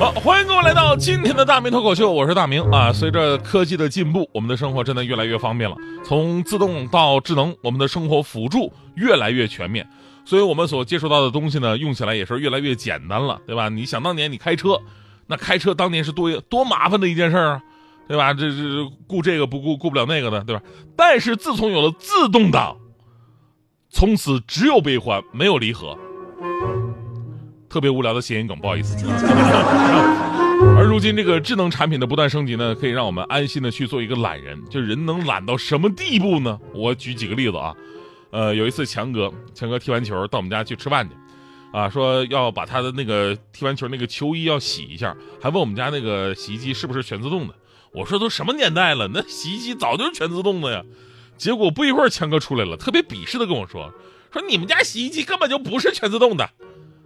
好，欢迎各位来到今天的大明脱口秀，我是大明啊。随着科技的进步，我们的生活真的越来越方便了，从自动到智能，我们的生活辅助越来越全面，所以我们所接触到的东西呢，用起来也是越来越简单了，对吧？你想当年你开车，那开车当年是多多麻烦的一件事啊，对吧？这这顾这个不顾顾不了那个的，对吧？但是自从有了自动挡，从此只有悲欢，没有离合。特别无聊的谐音梗，不好意思。而如今这个智能产品的不断升级呢，可以让我们安心的去做一个懒人。就人能懒到什么地步呢？我举几个例子啊。呃，有一次强哥，强哥踢完球到我们家去吃饭去，啊，说要把他的那个踢完球那个球衣要洗一下，还问我们家那个洗衣机是不是全自动的。我说都什么年代了，那洗衣机早就是全自动的呀。结果不一会儿，强哥出来了，特别鄙视的跟我说，说你们家洗衣机根本就不是全自动的。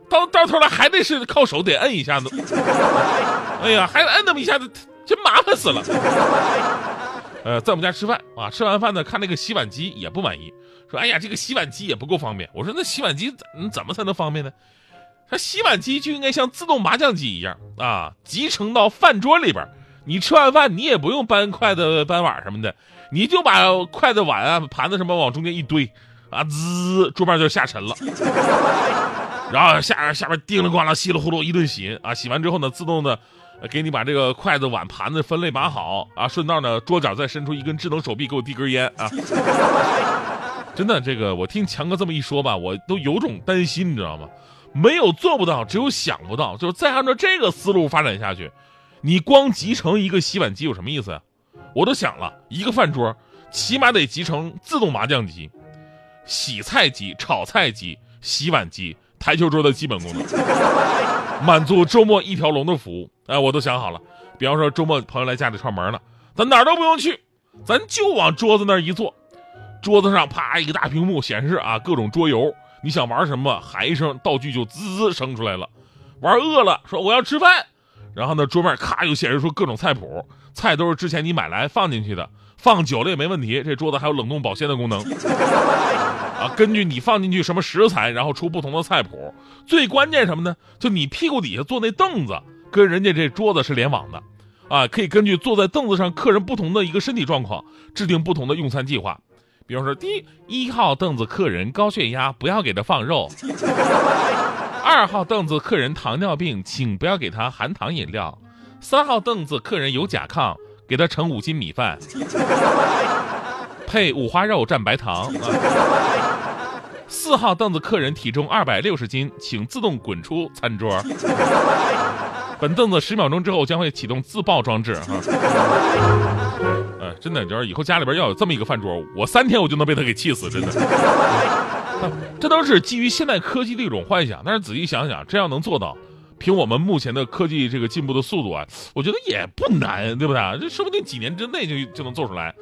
到到头来还得是靠手得摁一下子，哎呀，还得摁那么一下子，真麻烦死了。呃，在我们家吃饭啊，吃完饭呢，看那个洗碗机也不满意，说：“哎呀，这个洗碗机也不够方便。”我说：“那洗碗机怎怎么才能方便呢？”他洗碗机就应该像自动麻将机一样啊，集成到饭桌里边，你吃完饭你也不用搬筷子、搬碗什么的，你就把筷子、碗啊、盘子什么往中间一堆，啊，滋，桌面就下沉了。然后下下边叮了咣啷稀里糊涂一顿洗啊，洗完之后呢，自动的给你把这个筷子碗盘子分类码好啊，顺道呢桌角再伸出一根智能手臂给我递根烟啊。真的，这个我听强哥这么一说吧，我都有种担心，你知道吗？没有做不到，只有想不到。就是再按照这个思路发展下去，你光集成一个洗碗机有什么意思呀？我都想了一个饭桌，起码得集成自动麻将机、洗菜机、炒菜机、洗碗机。台球桌的基本功能，满足周末一条龙的服务。哎，我都想好了，比方说周末朋友来家里串门了，咱哪儿都不用去，咱就往桌子那儿一坐，桌子上啪一个大屏幕显示啊各种桌游，你想玩什么喊一声，道具就滋滋生出来了。玩饿了说我要吃饭，然后呢桌面咔又显示出各种菜谱，菜都是之前你买来放进去的，放久了也没问题。这桌子还有冷冻保鲜的功能。根据你放进去什么食材，然后出不同的菜谱。最关键什么呢？就你屁股底下坐那凳子，跟人家这桌子是联网的，啊，可以根据坐在凳子上客人不同的一个身体状况，制定不同的用餐计划。比方说，第一一号凳子客人高血压，不要给他放肉；二号凳子客人糖尿病，请不要给他含糖饮料；三号凳子客人有甲亢，给他盛五斤米饭。配五花肉蘸白糖。四号凳子客人体重二百六十斤，请自动滚出餐桌。本凳子十秒钟之后将会启动自爆装置。哈，呃，真的，就是以后家里边要有这么一个饭桌，我三天我就能被他给气死，真的。这都是基于现代科技的一种幻想，但是仔细想想，这样能做到，凭我们目前的科技这个进步的速度啊，我觉得也不难，对不对？这说不定几年之内就就能做出来。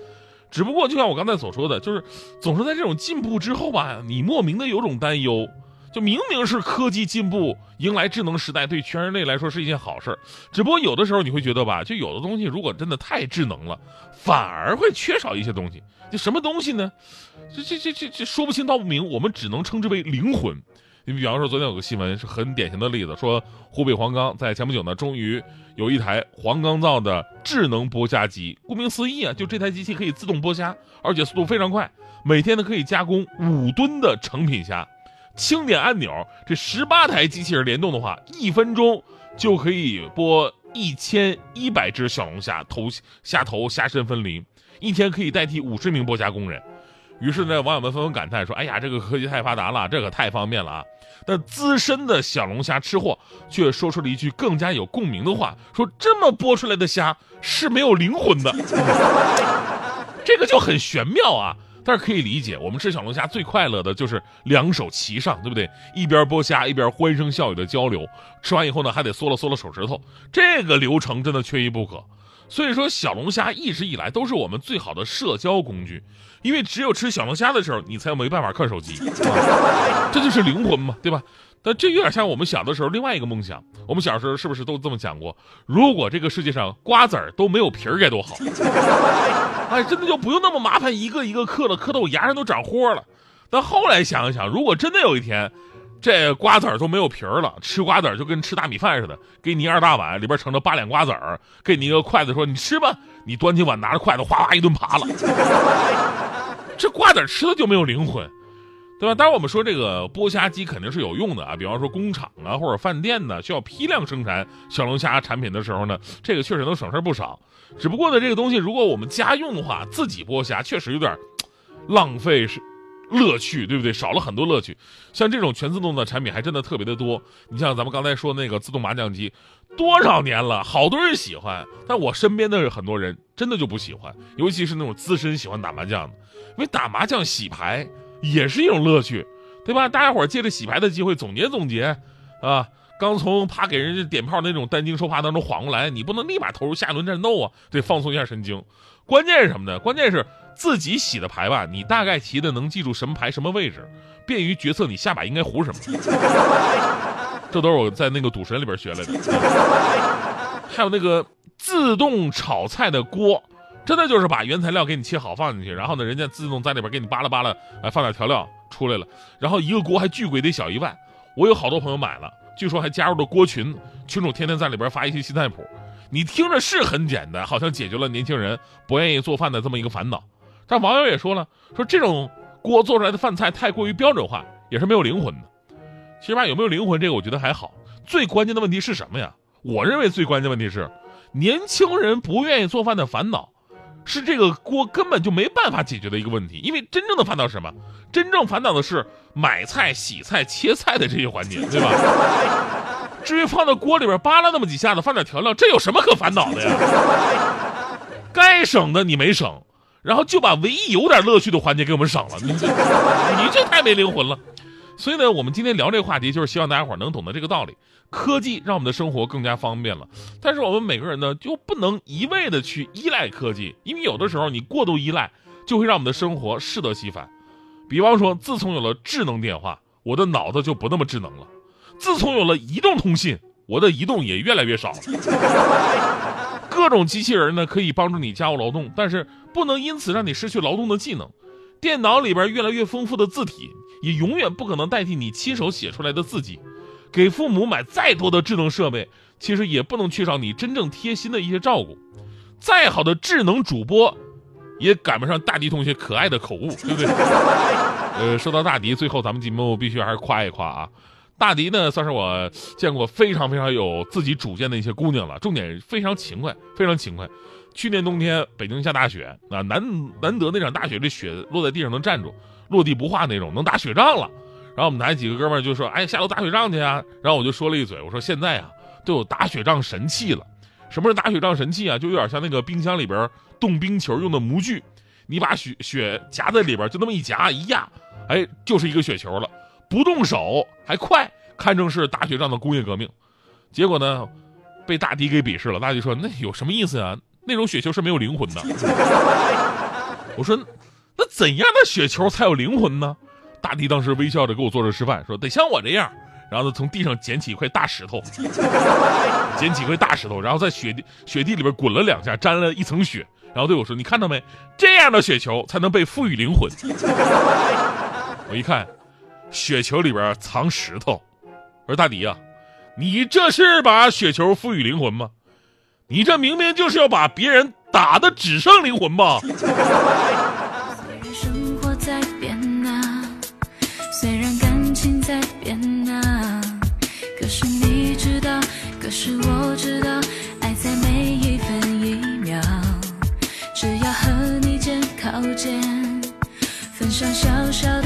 只不过，就像我刚才所说的，就是总是在这种进步之后吧，你莫名的有种担忧。就明明是科技进步，迎来智能时代，对全人类来说是一件好事只不过有的时候你会觉得吧，就有的东西如果真的太智能了，反而会缺少一些东西。就什么东西呢？这这这这这说不清道不明，我们只能称之为灵魂。你比方说，昨天有个新闻是很典型的例子，说湖北黄冈在前不久呢，终于有一台黄冈造的智能剥虾机。顾名思义啊，就这台机器可以自动剥虾，而且速度非常快，每天呢可以加工五吨的成品虾。轻点按钮，这十八台机器人联动的话，一分钟就可以剥一千一百只小龙虾，头虾头虾身分离，一天可以代替五十名剥虾工人。于是呢，网友们纷纷感叹说：“哎呀，这个科技太发达了，这可太方便了啊！”但资深的小龙虾吃货却说出了一句更加有共鸣的话：“说这么剥出来的虾是没有灵魂的。”这个就很玄妙啊！但是可以理解，我们吃小龙虾最快乐的就是两手齐上，对不对？一边剥虾一边欢声笑语的交流，吃完以后呢，还得嗦了嗦了手指头，这个流程真的缺一不可。所以说，小龙虾一直以来都是我们最好的社交工具，因为只有吃小龙虾的时候，你才没办法看手机，这就是灵魂嘛，对吧？但这有点像我们小的时候另外一个梦想。我们小时候是不是都这么想过？如果这个世界上瓜子儿都没有皮儿该多好！哎，真的就不用那么麻烦，一个一个嗑了，嗑到我牙上都长豁了。但后来想一想，如果真的有一天，这瓜子儿都没有皮儿了，吃瓜子儿就跟吃大米饭似的，给你一二大碗，里边盛着八两瓜子儿，给你一个筷子，说你吃吧，你端起碗拿着筷子哗哗一顿扒了，这瓜子吃的就没有灵魂。对吧？当然，我们说这个剥虾机肯定是有用的啊。比方说工厂啊，或者饭店呢，需要批量生产小龙虾产品的时候呢，这个确实能省事不少。只不过呢，这个东西如果我们家用的话，自己剥虾确实有点浪费是乐趣，对不对？少了很多乐趣。像这种全自动的产品还真的特别的多。你像咱们刚才说那个自动麻将机，多少年了，好多人喜欢，但我身边的很多人真的就不喜欢，尤其是那种资深喜欢打麻将的，因为打麻将洗牌。也是一种乐趣，对吧？大家伙借着洗牌的机会总结总结，啊，刚从啪给人家点炮那种担惊受怕当中缓过来，你不能立马投入下一轮战斗啊，得放松一下神经。关键是什么呢？关键是自己洗的牌吧，你大概齐的能记住什么牌什么位置，便于决策你下把应该胡什么。这都是我在那个赌神里边学来的。还有那个自动炒菜的锅。真的就是把原材料给你切好放进去，然后呢，人家自动在里边给你扒拉扒拉，哎，放点调料出来了。然后一个锅还巨贵，得小一万。我有好多朋友买了，据说还加入了锅群，群主天天在里边发一些新菜谱。你听着是很简单，好像解决了年轻人不愿意做饭的这么一个烦恼。但网友也说了，说这种锅做出来的饭菜太过于标准化，也是没有灵魂的。其实吧，有没有灵魂这个我觉得还好。最关键的问题是什么呀？我认为最关键问题是年轻人不愿意做饭的烦恼。是这个锅根本就没办法解决的一个问题，因为真正的烦恼是什么？真正烦恼的是买菜、洗菜、切菜的这些环节，对吧？至于放到锅里边扒拉那么几下子，放点调料，这有什么可烦恼的呀？该省的你没省，然后就把唯一有点乐趣的环节给我们省了，你这你这太没灵魂了。所以呢，我们今天聊这个话题，就是希望大家伙能懂得这个道理。科技让我们的生活更加方便了，但是我们每个人呢，就不能一味的去依赖科技，因为有的时候你过度依赖，就会让我们的生活适得其反。比方说，自从有了智能电话，我的脑子就不那么智能了；自从有了移动通信，我的移动也越来越少了。各种机器人呢，可以帮助你家务劳动，但是不能因此让你失去劳动的技能。电脑里边越来越丰富的字体。也永远不可能代替你亲手写出来的字迹，给父母买再多的智能设备，其实也不能缺少你真正贴心的一些照顾。再好的智能主播，也赶不上大迪同学可爱的口误，对不对？呃，说到大迪，最后咱们节目必须还是夸一夸啊。大迪呢，算是我见过非常非常有自己主见的一些姑娘了，重点非常勤快，非常勤快。去年冬天北京下大雪，啊，难难得那场大雪，这雪落在地上能站住。落地不化那种，能打雪仗了。然后我们那几个哥们儿就说：“哎，下楼打雪仗去啊！”然后我就说了一嘴，我说：“现在啊，都有打雪仗神器了。什么是打雪仗神器啊？就有点像那个冰箱里边冻冰球用的模具，你把雪雪夹在里边，就那么一夹一压，哎，就是一个雪球了，不动手还快，堪称是打雪仗的工业革命。结果呢，被大迪给鄙视了。大迪说：“那有什么意思啊？那种雪球是没有灵魂的。”我说。那怎样的雪球才有灵魂呢？大迪当时微笑着给我做着示范，说得像我这样，然后呢从地上捡起一块大石头，捡起一块大石头，然后在雪地雪地里边滚了两下，沾了一层雪，然后对我说：“你看到没？这样的雪球才能被赋予灵魂。”我一看，雪球里边藏石头，我说大迪呀，你这是把雪球赋予灵魂吗？你这明明就是要把别人打的只剩灵魂吧？小小